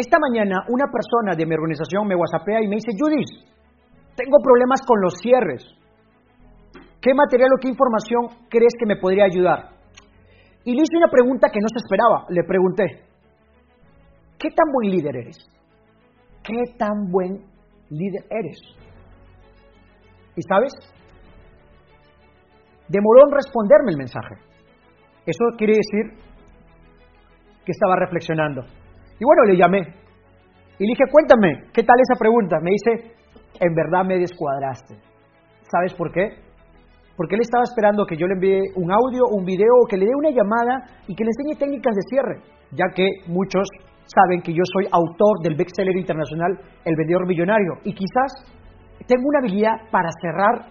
Esta mañana una persona de mi organización me whatsappea y me dice, Judith, tengo problemas con los cierres. ¿Qué material o qué información crees que me podría ayudar? Y le hice una pregunta que no se esperaba. Le pregunté, ¿qué tan buen líder eres? ¿Qué tan buen líder eres? ¿Y sabes? Demoró en responderme el mensaje. Eso quiere decir que estaba reflexionando. Y bueno, le llamé. Y le dije, cuéntame, ¿qué tal esa pregunta? Me dice, en verdad me descuadraste. ¿Sabes por qué? Porque él estaba esperando que yo le envíe un audio, un video, que le dé una llamada y que le enseñe técnicas de cierre, ya que muchos saben que yo soy autor del bestseller internacional El vendedor millonario y quizás tengo una habilidad para cerrar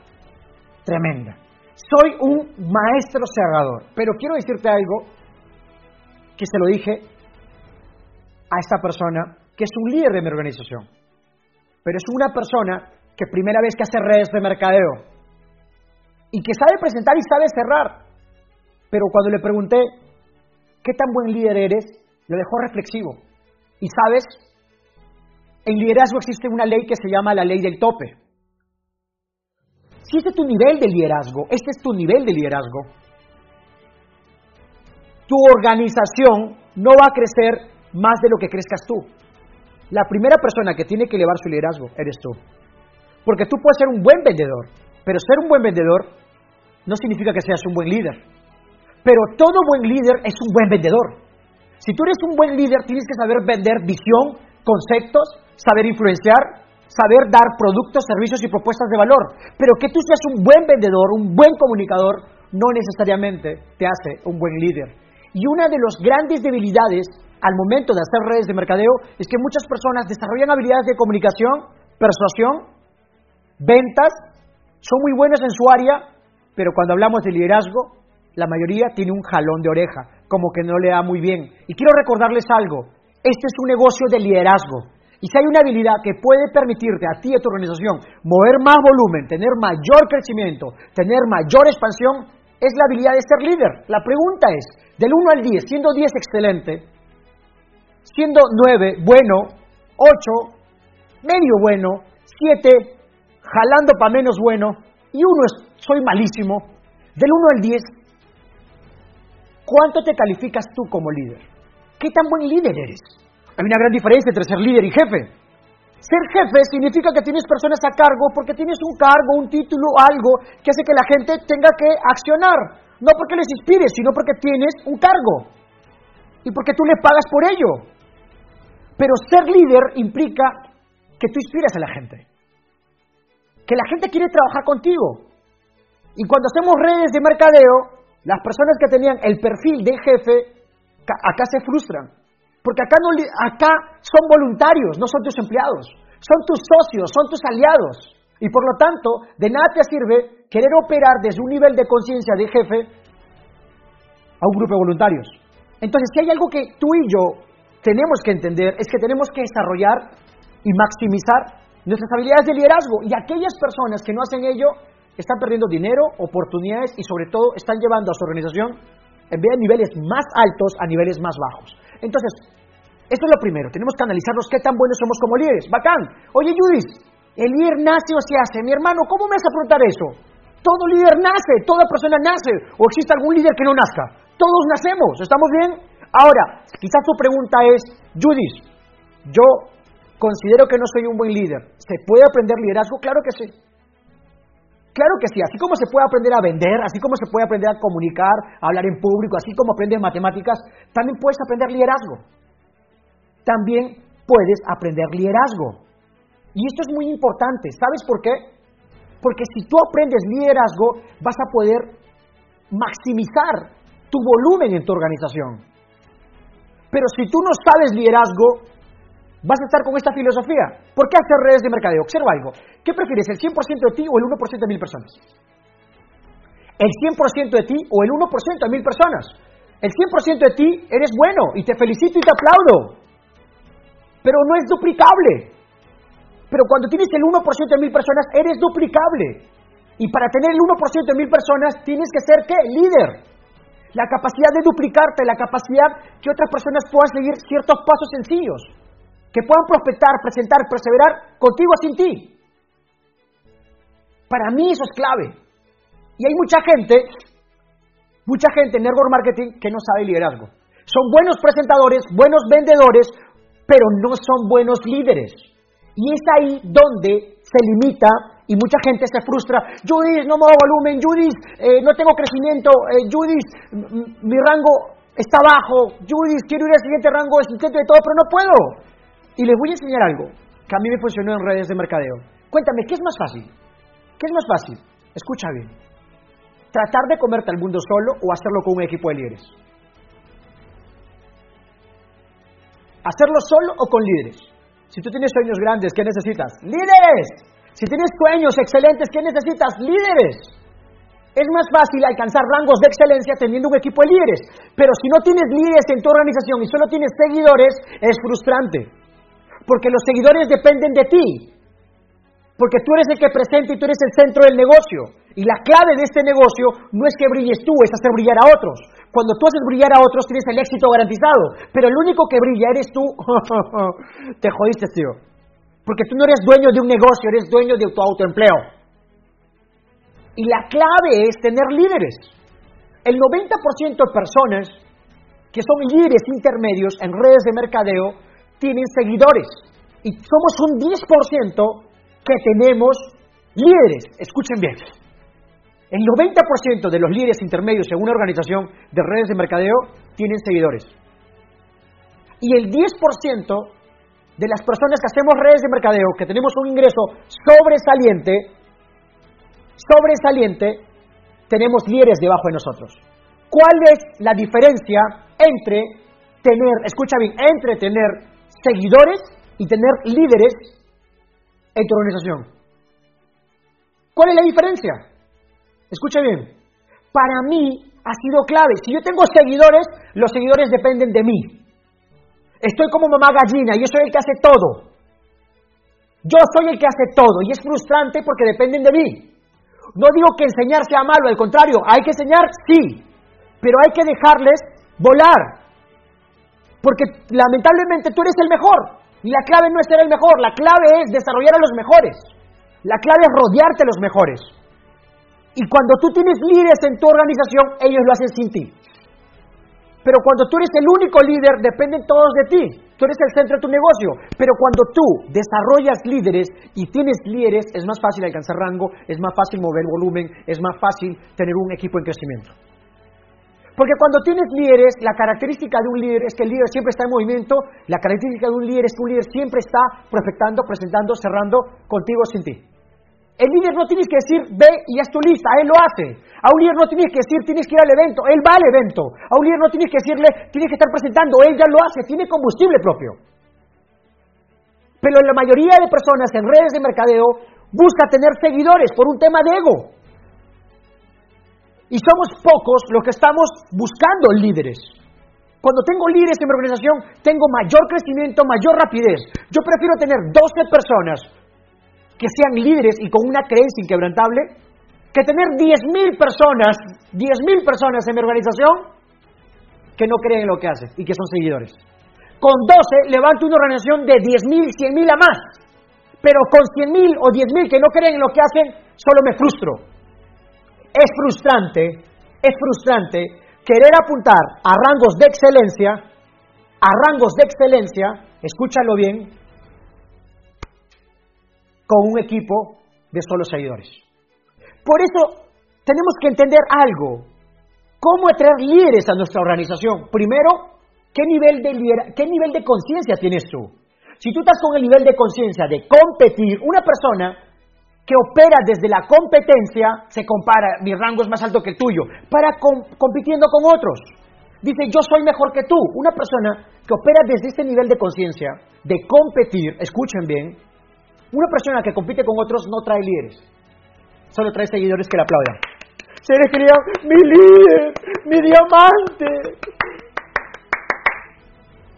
tremenda. Soy un maestro cerrador, pero quiero decirte algo que se lo dije a esta persona que es un líder de mi organización, pero es una persona que primera vez que hace redes de mercadeo y que sabe presentar y sabe cerrar. Pero cuando le pregunté, ¿qué tan buen líder eres? Lo dejó reflexivo. Y sabes, en liderazgo existe una ley que se llama la ley del tope. Si este es tu nivel de liderazgo, este es tu nivel de liderazgo, tu organización no va a crecer más de lo que crezcas tú. La primera persona que tiene que elevar su liderazgo eres tú. Porque tú puedes ser un buen vendedor, pero ser un buen vendedor no significa que seas un buen líder. Pero todo buen líder es un buen vendedor. Si tú eres un buen líder, tienes que saber vender visión, conceptos, saber influenciar, saber dar productos, servicios y propuestas de valor. Pero que tú seas un buen vendedor, un buen comunicador, no necesariamente te hace un buen líder. Y una de las grandes debilidades al momento de hacer redes de mercadeo es que muchas personas desarrollan habilidades de comunicación, persuasión, ventas, son muy buenos en su área, pero cuando hablamos de liderazgo, la mayoría tiene un jalón de oreja, como que no le da muy bien. Y quiero recordarles algo, este es un negocio de liderazgo. Y si hay una habilidad que puede permitirte a ti y a tu organización mover más volumen, tener mayor crecimiento, tener mayor expansión, es la habilidad de ser líder. La pregunta es, del 1 al 10, siendo 10 excelente, siendo 9 bueno, 8 medio bueno, 7 jalando para menos bueno y 1 es soy malísimo, del 1 al 10, ¿cuánto te calificas tú como líder? ¿Qué tan buen líder eres? Hay una gran diferencia entre ser líder y jefe. Ser jefe significa que tienes personas a cargo porque tienes un cargo, un título, algo que hace que la gente tenga que accionar. No porque les inspires, sino porque tienes un cargo. Y porque tú le pagas por ello. Pero ser líder implica que tú inspiras a la gente. Que la gente quiere trabajar contigo. Y cuando hacemos redes de mercadeo, las personas que tenían el perfil de jefe, acá se frustran. Porque acá, no, acá son voluntarios, no son tus empleados. Son tus socios, son tus aliados. Y por lo tanto, de nada te sirve querer operar desde un nivel de conciencia de jefe a un grupo de voluntarios. Entonces, si hay algo que tú y yo tenemos que entender, es que tenemos que desarrollar y maximizar nuestras habilidades de liderazgo. Y aquellas personas que no hacen ello, están perdiendo dinero, oportunidades y sobre todo están llevando a su organización en vez de niveles más altos a niveles más bajos. Entonces, esto es lo primero, tenemos que analizarnos qué tan buenos somos como líderes. Bacán. Oye, Judith, ¿el líder nace o se hace? Mi hermano, ¿cómo me vas a preguntar eso? Todo líder nace, toda persona nace, o existe algún líder que no nazca. Todos nacemos, ¿estamos bien? Ahora, quizás tu pregunta es, Judith, yo considero que no soy un buen líder. ¿Se puede aprender liderazgo? Claro que sí. Claro que sí, así como se puede aprender a vender, así como se puede aprender a comunicar, a hablar en público, así como aprendes matemáticas, también puedes aprender liderazgo. También puedes aprender liderazgo. Y esto es muy importante. ¿Sabes por qué? Porque si tú aprendes liderazgo, vas a poder maximizar tu volumen en tu organización. Pero si tú no sabes liderazgo, vas a estar con esta filosofía. ¿Por qué hacer redes de mercadeo? Observa algo. ¿Qué prefieres, el 100% de ti o el 1% de mil personas? El 100% de ti o el 1% de mil personas. El 100% de ti eres bueno y te felicito y te aplaudo. Pero no es duplicable. Pero cuando tienes el 1% de mil personas, eres duplicable. Y para tener el 1% de mil personas, tienes que ser ¿qué? Líder. La capacidad de duplicarte, la capacidad que otras personas puedan seguir ciertos pasos sencillos. que puedan prospectar, presentar, perseverar contigo sin ti. Para mí eso es clave. Y hay mucha gente, mucha gente en network marketing que no sabe liderazgo. Son buenos presentadores, buenos vendedores, pero no son buenos líderes. Y es ahí donde se limita y mucha gente se frustra. Judith, no da volumen. Judith, eh, no tengo crecimiento. Eh, Judith, mi rango está bajo. Judith, quiero ir al siguiente rango, intento de todo, pero no puedo. Y les voy a enseñar algo que a mí me funcionó en redes de mercadeo. Cuéntame, ¿qué es más fácil? ¿Qué es más fácil? Escucha bien. Tratar de comerte al mundo solo o hacerlo con un equipo de líderes. ¿Hacerlo solo o con líderes? Si tú tienes sueños grandes, ¿qué necesitas? ¡Líderes! Si tienes sueños excelentes, ¿qué necesitas? ¡Líderes! Es más fácil alcanzar rangos de excelencia teniendo un equipo de líderes. Pero si no tienes líderes en tu organización y solo tienes seguidores, es frustrante. Porque los seguidores dependen de ti. Porque tú eres el que presenta y tú eres el centro del negocio. Y la clave de este negocio no es que brilles tú, es hacer brillar a otros. Cuando tú haces brillar a otros tienes el éxito garantizado, pero el único que brilla eres tú. Te jodiste, tío. Porque tú no eres dueño de un negocio, eres dueño de tu autoempleo. Y la clave es tener líderes. El 90% de personas que son líderes intermedios en redes de mercadeo tienen seguidores. Y somos un 10% que tenemos líderes. Escuchen bien. El 90% de los líderes intermedios en una organización de redes de mercadeo tienen seguidores. Y el 10% de las personas que hacemos redes de mercadeo, que tenemos un ingreso sobresaliente, sobresaliente, tenemos líderes debajo de nosotros. ¿Cuál es la diferencia entre tener, escucha bien, entre tener seguidores y tener líderes en tu organización? ¿Cuál es la diferencia? Escucha bien, para mí ha sido clave. Si yo tengo seguidores, los seguidores dependen de mí. Estoy como mamá gallina y yo soy el que hace todo. Yo soy el que hace todo y es frustrante porque dependen de mí. No digo que enseñar sea malo, al contrario, hay que enseñar, sí, pero hay que dejarles volar. Porque lamentablemente tú eres el mejor. Y la clave no es ser el mejor, la clave es desarrollar a los mejores. La clave es rodearte de los mejores. Y cuando tú tienes líderes en tu organización, ellos lo hacen sin ti. Pero cuando tú eres el único líder, dependen todos de ti. Tú eres el centro de tu negocio. Pero cuando tú desarrollas líderes y tienes líderes, es más fácil alcanzar rango, es más fácil mover volumen, es más fácil tener un equipo en crecimiento. Porque cuando tienes líderes, la característica de un líder es que el líder siempre está en movimiento, la característica de un líder es que un líder siempre está prospectando, presentando, cerrando contigo sin ti. El líder no tienes que decir, ve y haz tu lista, él lo hace. A un líder no tienes que decir, tienes que ir al evento, él va al evento. A un líder no tienes que decirle, tienes que estar presentando, él ya lo hace, tiene combustible propio. Pero la mayoría de personas en redes de mercadeo busca tener seguidores por un tema de ego. Y somos pocos los que estamos buscando líderes. Cuando tengo líderes en mi organización, tengo mayor crecimiento, mayor rapidez. Yo prefiero tener 12 personas que sean líderes y con una creencia inquebrantable, que tener 10.000 personas, 10.000 personas en mi organización que no creen en lo que hace y que son seguidores. Con 12 levanto una organización de 10.000, 100.000 a más, pero con 100.000 o 10.000 que no creen en lo que hacen, solo me frustro. Es frustrante, es frustrante querer apuntar a rangos de excelencia, a rangos de excelencia, escúchalo bien, con un equipo de solo seguidores. Por eso tenemos que entender algo. ¿Cómo atraer líderes a nuestra organización? Primero, ¿qué nivel de, qué nivel de conciencia tienes tú? Si tú estás con el nivel de conciencia de competir, una persona que opera desde la competencia se compara, mi rango es más alto que el tuyo, para compitiendo con otros. Dice, yo soy mejor que tú. Una persona que opera desde este nivel de conciencia, de competir, escuchen bien, una persona que compite con otros no trae líderes, solo trae seguidores que le aplaudan. Seres queridos, mi líder, mi diamante.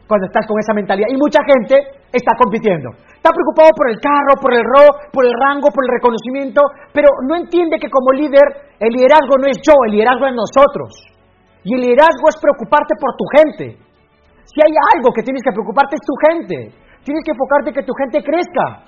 Cuando estás con esa mentalidad, y mucha gente está compitiendo. Está preocupado por el carro, por el ro, por el rango, por el reconocimiento, pero no entiende que como líder, el liderazgo no es yo, el liderazgo es nosotros. Y el liderazgo es preocuparte por tu gente. Si hay algo que tienes que preocuparte es tu gente. tienes que enfocarte en que tu gente crezca.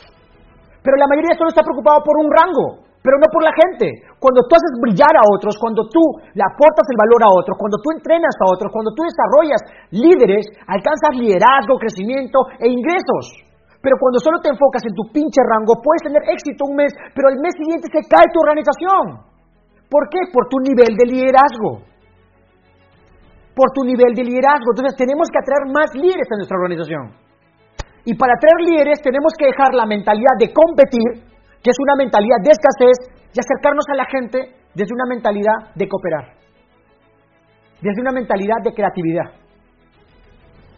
Pero la mayoría solo está preocupado por un rango, pero no por la gente. Cuando tú haces brillar a otros, cuando tú le aportas el valor a otros, cuando tú entrenas a otros, cuando tú desarrollas líderes, alcanzas liderazgo, crecimiento e ingresos. Pero cuando solo te enfocas en tu pinche rango, puedes tener éxito un mes, pero al mes siguiente se cae tu organización. ¿Por qué? Por tu nivel de liderazgo. Por tu nivel de liderazgo. Entonces tenemos que atraer más líderes a nuestra organización. Y para atraer líderes tenemos que dejar la mentalidad de competir, que es una mentalidad de escasez, y acercarnos a la gente desde una mentalidad de cooperar, desde una mentalidad de creatividad.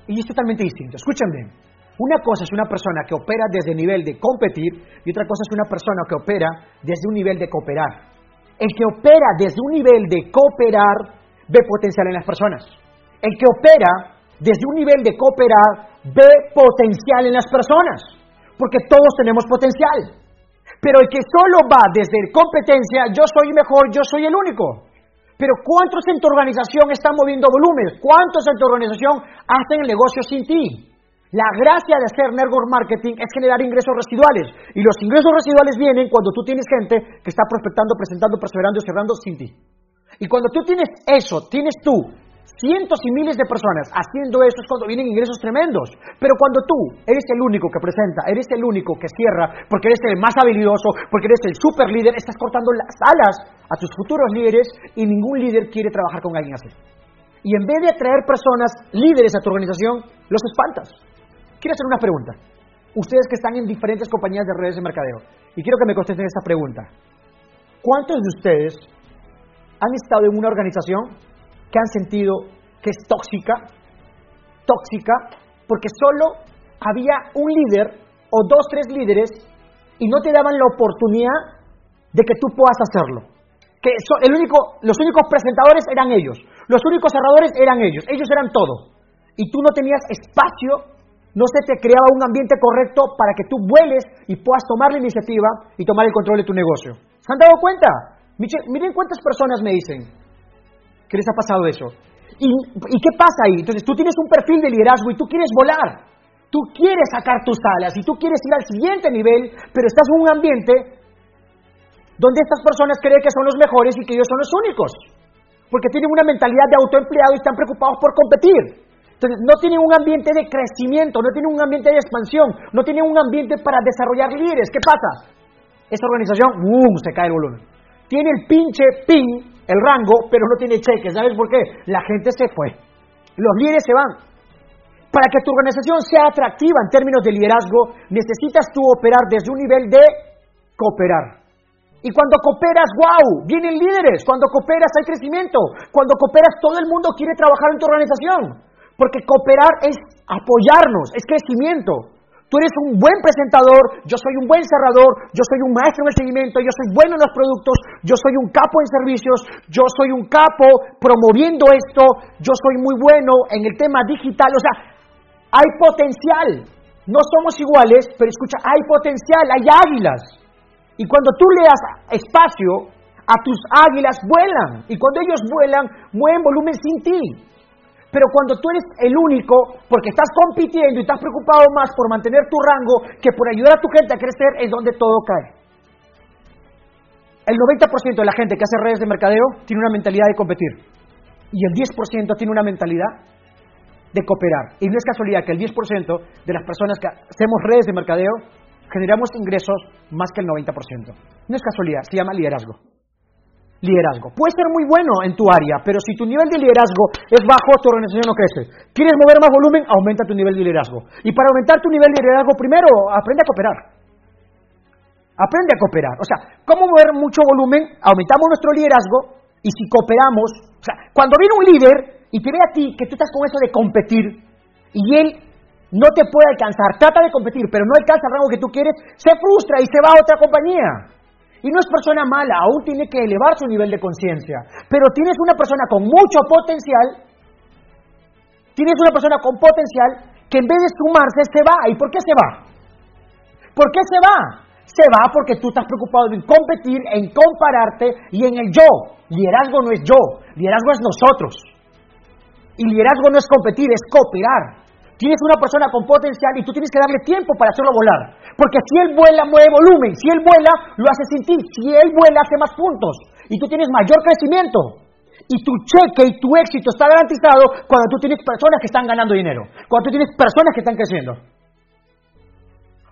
Y es totalmente distinto. Escúchenme. Una cosa es una persona que opera desde el nivel de competir y otra cosa es una persona que opera desde un nivel de cooperar. El que opera desde un nivel de cooperar ve potencial en las personas. El que opera desde un nivel de cooperar, ve potencial en las personas, porque todos tenemos potencial. Pero el que solo va desde competencia, yo soy mejor, yo soy el único. Pero ¿cuántos en tu organización están moviendo volúmenes? ¿Cuántos en tu organización hacen el negocio sin ti? La gracia de hacer network marketing es generar ingresos residuales. Y los ingresos residuales vienen cuando tú tienes gente que está prospectando, presentando, perseverando y cerrando sin ti. Y cuando tú tienes eso, tienes tú cientos y miles de personas haciendo eso es cuando vienen ingresos tremendos. Pero cuando tú eres el único que presenta, eres el único que cierra, porque eres el más habilidoso, porque eres el super líder, estás cortando las alas a tus futuros líderes y ningún líder quiere trabajar con alguien así. Y en vez de atraer personas líderes a tu organización, los espantas. Quiero hacer una pregunta. Ustedes que están en diferentes compañías de redes de mercadeo, y quiero que me contesten esta pregunta. ¿Cuántos de ustedes han estado en una organización que han sentido que es tóxica, tóxica, porque solo había un líder o dos, tres líderes y no te daban la oportunidad de que tú puedas hacerlo. Que el único, los únicos presentadores eran ellos, los únicos cerradores eran ellos, ellos eran todo. Y tú no tenías espacio, no se te creaba un ambiente correcto para que tú vueles y puedas tomar la iniciativa y tomar el control de tu negocio. ¿Se han dado cuenta? Miren cuántas personas me dicen, ¿Qué les ha pasado eso? ¿Y, qué pasa ahí? Entonces tú tienes un perfil de liderazgo y tú quieres volar. Tú quieres sacar tus alas y tú quieres ir al siguiente nivel, pero estás en un ambiente donde estas personas creen que son los mejores y que ellos son los únicos. Porque tienen una mentalidad de autoempleado y están preocupados por competir. Entonces, no tienen un ambiente de crecimiento, no tienen un ambiente de expansión, no tienen un ambiente para desarrollar líderes. ¿Qué pasa? Esa organización, ¡boom!, se cae el volumen. Tiene el pinche pin el rango, pero no tiene cheque. ¿Sabes por qué? La gente se fue. Los líderes se van. Para que tu organización sea atractiva en términos de liderazgo, necesitas tú operar desde un nivel de cooperar. Y cuando cooperas, wow, vienen líderes. Cuando cooperas hay crecimiento. Cuando cooperas todo el mundo quiere trabajar en tu organización. Porque cooperar es apoyarnos, es crecimiento. Tú eres un buen presentador, yo soy un buen cerrador, yo soy un maestro en el seguimiento, yo soy bueno en los productos, yo soy un capo en servicios, yo soy un capo promoviendo esto, yo soy muy bueno en el tema digital. O sea, hay potencial. No somos iguales, pero escucha, hay potencial, hay águilas. Y cuando tú le das espacio a tus águilas, vuelan. Y cuando ellos vuelan, mueven volumen sin ti. Pero cuando tú eres el único, porque estás compitiendo y estás preocupado más por mantener tu rango que por ayudar a tu gente a crecer, es donde todo cae. El 90% de la gente que hace redes de mercadeo tiene una mentalidad de competir. Y el 10% tiene una mentalidad de cooperar. Y no es casualidad que el 10% de las personas que hacemos redes de mercadeo generamos ingresos más que el 90%. No es casualidad, se llama liderazgo liderazgo. Puede ser muy bueno en tu área, pero si tu nivel de liderazgo es bajo, tu organización no crece. ¿Quieres mover más volumen? Aumenta tu nivel de liderazgo. Y para aumentar tu nivel de liderazgo, primero aprende a cooperar. Aprende a cooperar. O sea, ¿cómo mover mucho volumen? Aumentamos nuestro liderazgo y si cooperamos, o sea, cuando viene un líder y te ve a ti que tú estás con eso de competir y él no te puede alcanzar, trata de competir, pero no alcanza el rango que tú quieres, se frustra y se va a otra compañía. Y no es persona mala, aún tiene que elevar su nivel de conciencia. Pero tienes una persona con mucho potencial, tienes una persona con potencial que en vez de sumarse se va. ¿Y por qué se va? ¿Por qué se va? Se va porque tú estás preocupado en competir, en compararte y en el yo. Liderazgo no es yo, liderazgo es nosotros. Y liderazgo no es competir, es cooperar. Tienes una persona con potencial y tú tienes que darle tiempo para hacerlo volar. Porque si él vuela, mueve volumen. Si él vuela, lo hace sin ti. Si él vuela, hace más puntos. Y tú tienes mayor crecimiento. Y tu cheque y tu éxito está garantizado cuando tú tienes personas que están ganando dinero. Cuando tú tienes personas que están creciendo.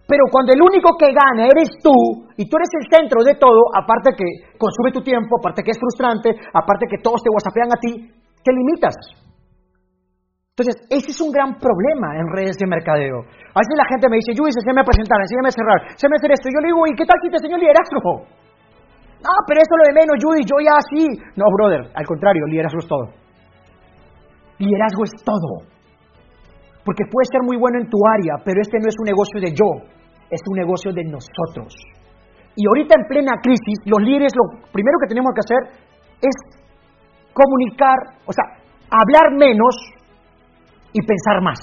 Pero cuando el único que gana eres tú y tú eres el centro de todo, aparte que consume tu tiempo, aparte que es frustrante, aparte que todos te whatsappean a ti, te limitas. Entonces, ese es un gran problema en redes de mercadeo. A veces la gente me dice, Luis, enséñame a presentar, enséñame a cerrar, enséñame a hacer esto. Yo le digo, ¿y qué tal si te enseño liderazgo? Ah, pero eso lo de menos, Judy, yo ya así. No, brother, al contrario, liderazgo es todo. Liderazgo es todo. Porque puede ser muy bueno en tu área, pero este no es un negocio de yo, es un negocio de nosotros. Y ahorita en plena crisis, los líderes lo primero que tenemos que hacer es comunicar, o sea, hablar menos y pensar más.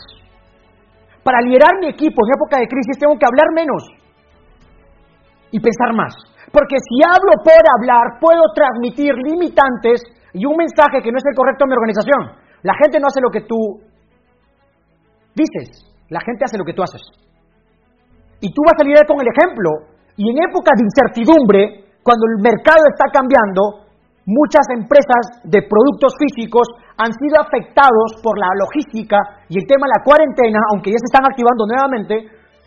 Para liderar mi equipo en época de crisis tengo que hablar menos y pensar más. Porque si hablo por hablar, puedo transmitir limitantes y un mensaje que no es el correcto en mi organización. La gente no hace lo que tú dices, la gente hace lo que tú haces. Y tú vas a liderar con el ejemplo. Y en época de incertidumbre, cuando el mercado está cambiando, muchas empresas de productos físicos han sido afectados por la logística y el tema de la cuarentena, aunque ya se están activando nuevamente,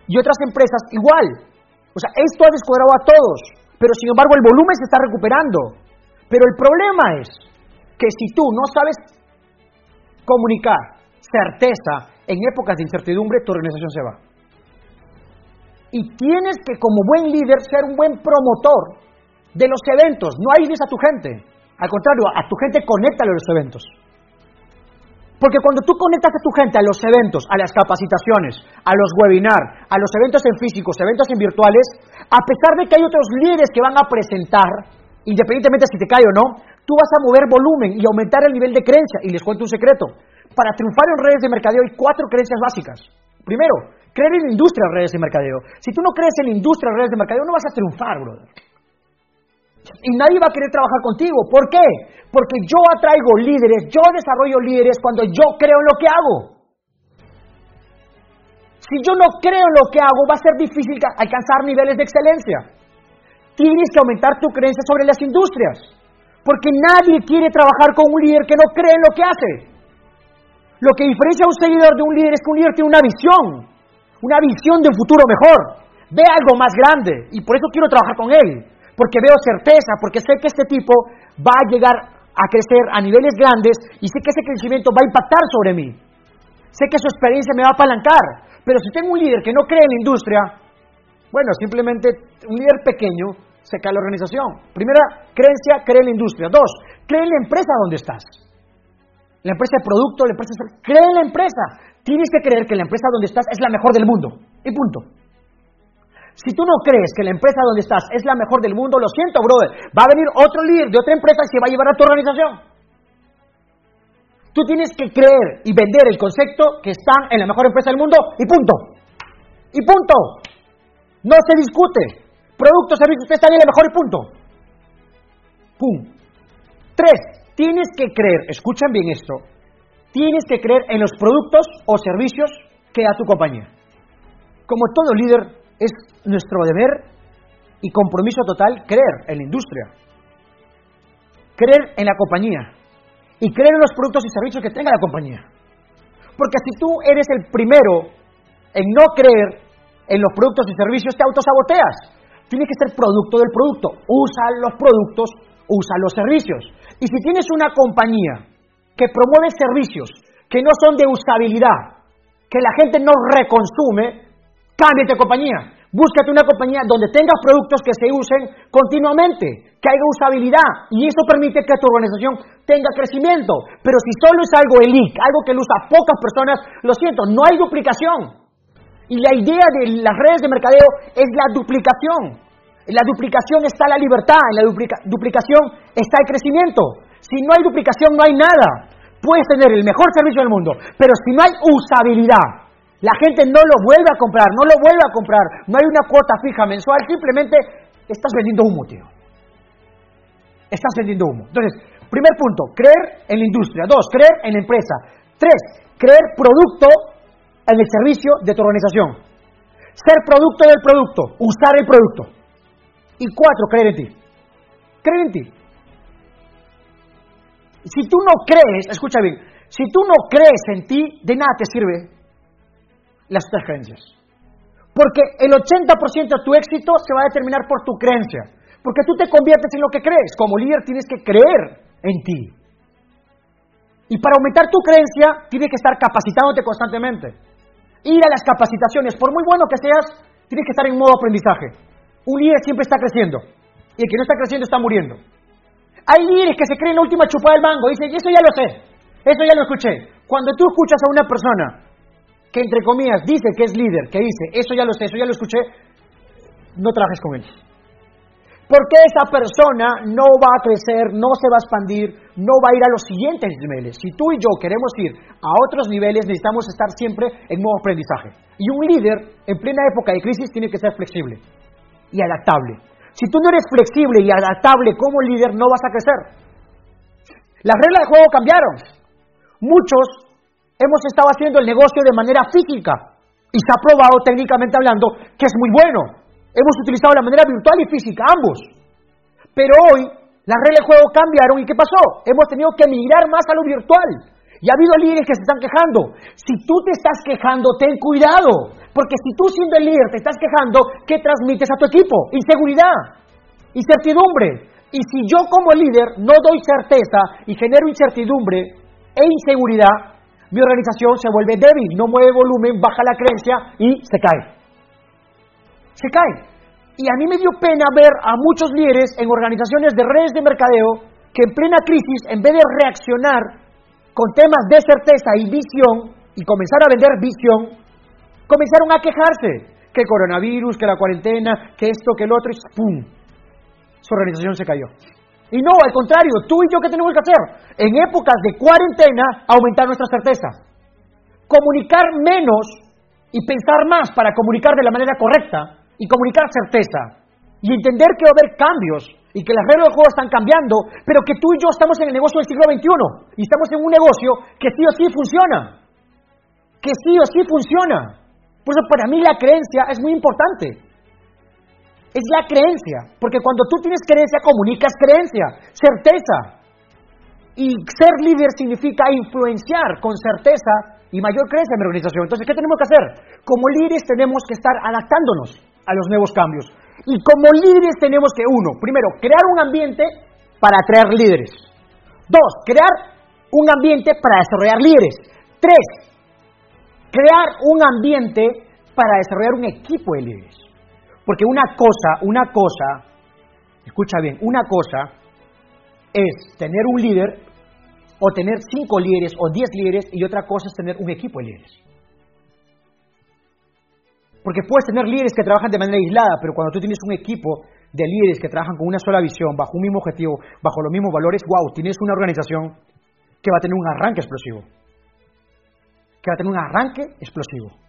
y otras empresas igual. O sea, esto ha descuadrado a todos, pero sin embargo el volumen se está recuperando. Pero el problema es que si tú no sabes comunicar certeza en épocas de incertidumbre, tu organización se va. Y tienes que, como buen líder, ser un buen promotor de los eventos. No ayudes a tu gente. Al contrario, a tu gente conéctale a los eventos. Porque cuando tú conectas a tu gente a los eventos, a las capacitaciones, a los webinars, a los eventos en físicos, eventos en virtuales, a pesar de que hay otros líderes que van a presentar, independientemente si te cae o no, tú vas a mover volumen y aumentar el nivel de creencia. Y les cuento un secreto. Para triunfar en redes de mercadeo hay cuatro creencias básicas. Primero, creer en la industria de redes de mercadeo. Si tú no crees en la industria de redes de mercadeo, no vas a triunfar, brother. Y nadie va a querer trabajar contigo. ¿Por qué? Porque yo atraigo líderes, yo desarrollo líderes cuando yo creo en lo que hago. Si yo no creo en lo que hago, va a ser difícil alcanzar niveles de excelencia. Tienes que aumentar tu creencia sobre las industrias. Porque nadie quiere trabajar con un líder que no cree en lo que hace. Lo que diferencia a un seguidor de un líder es que un líder tiene una visión. Una visión de un futuro mejor. Ve algo más grande. Y por eso quiero trabajar con él porque veo certeza, porque sé que este tipo va a llegar a crecer a niveles grandes y sé que ese crecimiento va a impactar sobre mí. Sé que su experiencia me va a apalancar, pero si tengo un líder que no cree en la industria, bueno, simplemente un líder pequeño se cae la organización. Primera creencia, cree en la industria. Dos, cree en la empresa donde estás. La empresa de producto, la empresa... Cree en la empresa. Tienes que creer que la empresa donde estás es la mejor del mundo. Y punto. Si tú no crees que la empresa donde estás es la mejor del mundo, lo siento, brother. Va a venir otro líder de otra empresa se va a llevar a tu organización. Tú tienes que creer y vender el concepto que están en la mejor empresa del mundo y punto. Y punto. No se discute. Producto, servicio, usted está en la mejor y punto. Pum. Tres, tienes que creer, escuchen bien esto, tienes que creer en los productos o servicios que da tu compañía. Como todo líder, es nuestro deber y compromiso total creer en la industria, creer en la compañía y creer en los productos y servicios que tenga la compañía. Porque si tú eres el primero en no creer en los productos y servicios, te autosaboteas. Tienes que ser producto del producto. Usa los productos, usa los servicios. Y si tienes una compañía que promueve servicios que no son de usabilidad, que la gente no reconsume, cámbiate compañía. Búscate una compañía donde tengas productos que se usen continuamente, que haya usabilidad y eso permite que tu organización tenga crecimiento. Pero si solo es algo elite, algo que lo usa pocas personas, lo siento, no hay duplicación. Y la idea de las redes de mercadeo es la duplicación. En la duplicación está la libertad, en la duplicación está el crecimiento. Si no hay duplicación, no hay nada. Puedes tener el mejor servicio del mundo, pero si no hay usabilidad, la gente no lo vuelve a comprar, no lo vuelve a comprar, no hay una cuota fija mensual, simplemente estás vendiendo humo, tío. Estás vendiendo humo. Entonces, primer punto, creer en la industria. Dos, creer en la empresa. Tres, creer producto en el servicio de tu organización. Ser producto del producto, usar el producto. Y cuatro, creer en ti. Creer en ti. Si tú no crees, escucha bien, si tú no crees en ti, de nada te sirve las otras creencias. Porque el 80% de tu éxito se va a determinar por tu creencia. Porque tú te conviertes en lo que crees. Como líder tienes que creer en ti. Y para aumentar tu creencia, tienes que estar capacitándote constantemente. Ir a las capacitaciones, por muy bueno que seas, tienes que estar en modo aprendizaje. Un líder siempre está creciendo. Y el que no está creciendo está muriendo. Hay líderes que se creen la última chupada del mango. Dicen, eso ya lo sé. Eso ya lo escuché. Cuando tú escuchas a una persona que, entre comillas, dice que es líder, que dice, eso ya lo sé, eso ya lo escuché, no trabajes con él. Porque esa persona no va a crecer, no se va a expandir, no va a ir a los siguientes niveles. Si tú y yo queremos ir a otros niveles, necesitamos estar siempre en modo aprendizaje. Y un líder, en plena época de crisis, tiene que ser flexible y adaptable. Si tú no eres flexible y adaptable como líder, no vas a crecer. Las reglas de juego cambiaron. Muchos hemos estado haciendo el negocio de manera física y se ha probado técnicamente hablando que es muy bueno. Hemos utilizado la manera virtual y física, ambos. Pero hoy las reglas de juego cambiaron y ¿qué pasó? Hemos tenido que migrar más a lo virtual. Y ha habido líderes que se están quejando. Si tú te estás quejando, ten cuidado. Porque si tú siendo el líder te estás quejando, ¿qué transmites a tu equipo? Inseguridad, incertidumbre. Y si yo como líder no doy certeza y genero incertidumbre e inseguridad, mi organización se vuelve débil, no mueve volumen, baja la creencia y se cae se cae. Y a mí me dio pena ver a muchos líderes en organizaciones de redes de mercadeo que en plena crisis, en vez de reaccionar con temas de certeza y visión y comenzar a vender visión, comenzaron a quejarse que coronavirus, que la cuarentena, que esto, que el otro, y ¡pum! Su organización se cayó. Y no, al contrario, tú y yo, ¿qué tenemos que hacer? En épocas de cuarentena, aumentar nuestra certeza. Comunicar menos y pensar más para comunicar de la manera correcta y comunicar certeza y entender que va a haber cambios y que las reglas del juego están cambiando, pero que tú y yo estamos en el negocio del siglo XXI y estamos en un negocio que sí o sí funciona, que sí o sí funciona. Por eso para mí la creencia es muy importante. Es la creencia, porque cuando tú tienes creencia comunicas creencia, certeza. Y ser líder significa influenciar con certeza y mayor creencia en mi organización. Entonces, ¿qué tenemos que hacer? Como líderes tenemos que estar adaptándonos a los nuevos cambios. Y como líderes tenemos que, uno, primero, crear un ambiente para atraer líderes. Dos, crear un ambiente para desarrollar líderes. Tres, crear un ambiente para desarrollar un equipo de líderes. Porque una cosa, una cosa, escucha bien, una cosa es tener un líder o tener cinco líderes o diez líderes y otra cosa es tener un equipo de líderes. Porque puedes tener líderes que trabajan de manera aislada, pero cuando tú tienes un equipo de líderes que trabajan con una sola visión, bajo un mismo objetivo, bajo los mismos valores, wow, tienes una organización que va a tener un arranque explosivo. Que va a tener un arranque explosivo.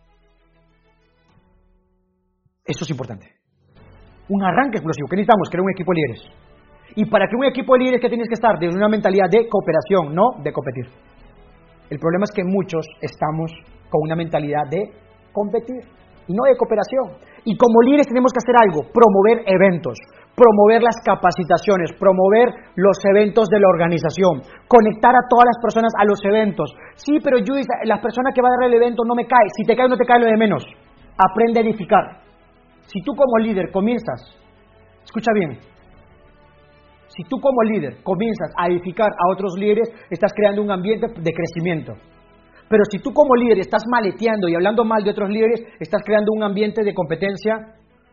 Eso es importante. Un arranque explosivo. ¿Qué necesitamos? Crear un equipo de líderes. Y para que un equipo de líderes que tienes que estar desde una mentalidad de cooperación, no de competir. El problema es que muchos estamos con una mentalidad de competir y no de cooperación. Y como líderes tenemos que hacer algo, promover eventos, promover las capacitaciones, promover los eventos de la organización, conectar a todas las personas a los eventos. Sí, pero Judith, la persona que va a dar el evento no me cae. Si te cae no te cae lo de menos. Aprende a edificar. Si tú como líder comienzas, escucha bien, si tú como líder comienzas a edificar a otros líderes, estás creando un ambiente de crecimiento. Pero si tú como líder estás maleteando y hablando mal de otros líderes, estás creando un ambiente de competencia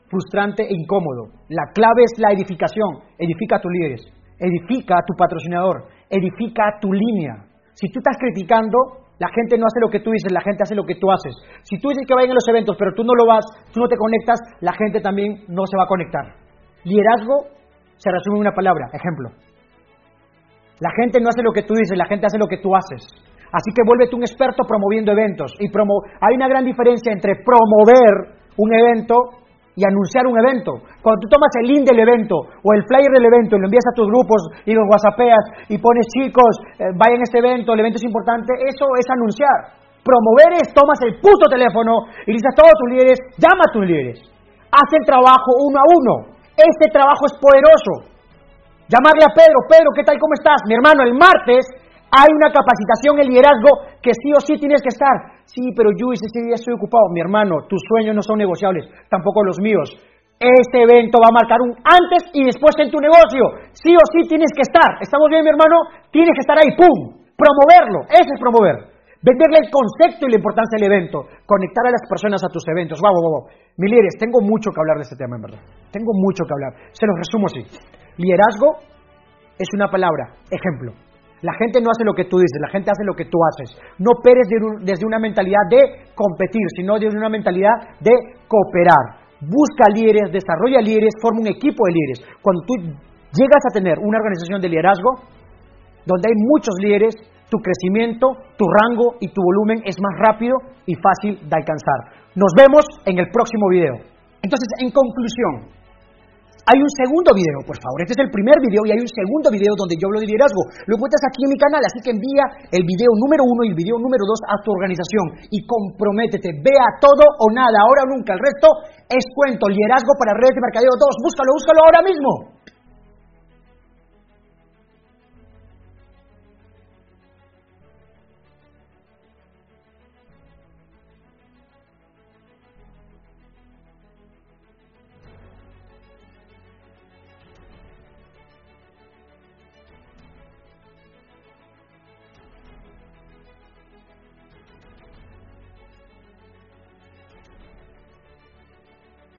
frustrante e incómodo. La clave es la edificación. Edifica a tus líderes, edifica a tu patrocinador, edifica a tu línea. Si tú estás criticando, la gente no hace lo que tú dices, la gente hace lo que tú haces. Si tú dices que vayan a los eventos, pero tú no lo vas, tú no te conectas, la gente también no se va a conectar. Liderazgo se resume en una palabra, ejemplo. La gente no hace lo que tú dices, la gente hace lo que tú haces. Así que vuélvete un experto promoviendo eventos. Y Hay una gran diferencia entre promover un evento y anunciar un evento. Cuando tú tomas el link del evento o el flyer del evento y lo envías a tus grupos y los whatsappeas y pones chicos, eh, vayan a este evento, el evento es importante, eso es anunciar. Promover es tomas el puto teléfono y dices a todos tus líderes, llama a tus líderes. Haz el trabajo uno a uno. Este trabajo es poderoso. Llamarle a Pedro, Pedro, ¿qué tal? ¿Cómo estás? Mi hermano, el martes hay una capacitación en liderazgo que sí o sí tienes que estar. Sí, pero yo ese día estoy ocupado. Mi hermano, tus sueños no son negociables, tampoco los míos. Este evento va a marcar un antes y después en tu negocio. Sí o sí tienes que estar. ¿Estamos bien, mi hermano? Tienes que estar ahí, ¡pum! Promoverlo. Ese es promover. Venderle el concepto y la importancia del evento. Conectar a las personas a tus eventos. Wow, wow, wow. Mi líderes, tengo mucho que hablar de este tema, en verdad. Tengo mucho que hablar. Se los resumo así. Liderazgo es una palabra. Ejemplo. La gente no hace lo que tú dices, la gente hace lo que tú haces. No operes desde una mentalidad de competir, sino desde una mentalidad de cooperar. Busca líderes, desarrolla líderes, forma un equipo de líderes. Cuando tú llegas a tener una organización de liderazgo, donde hay muchos líderes, tu crecimiento, tu rango y tu volumen es más rápido y fácil de alcanzar. Nos vemos en el próximo video. Entonces, en conclusión, hay un segundo video, por favor. Este es el primer video y hay un segundo video donde yo hablo de liderazgo. Lo encuentras aquí en mi canal, así que envía el video número uno y el video número dos a tu organización y comprométete. Vea todo o nada, ahora o nunca. El resto es cuento, liderazgo para redes de mercadeo todos. Búscalo, búscalo ahora mismo.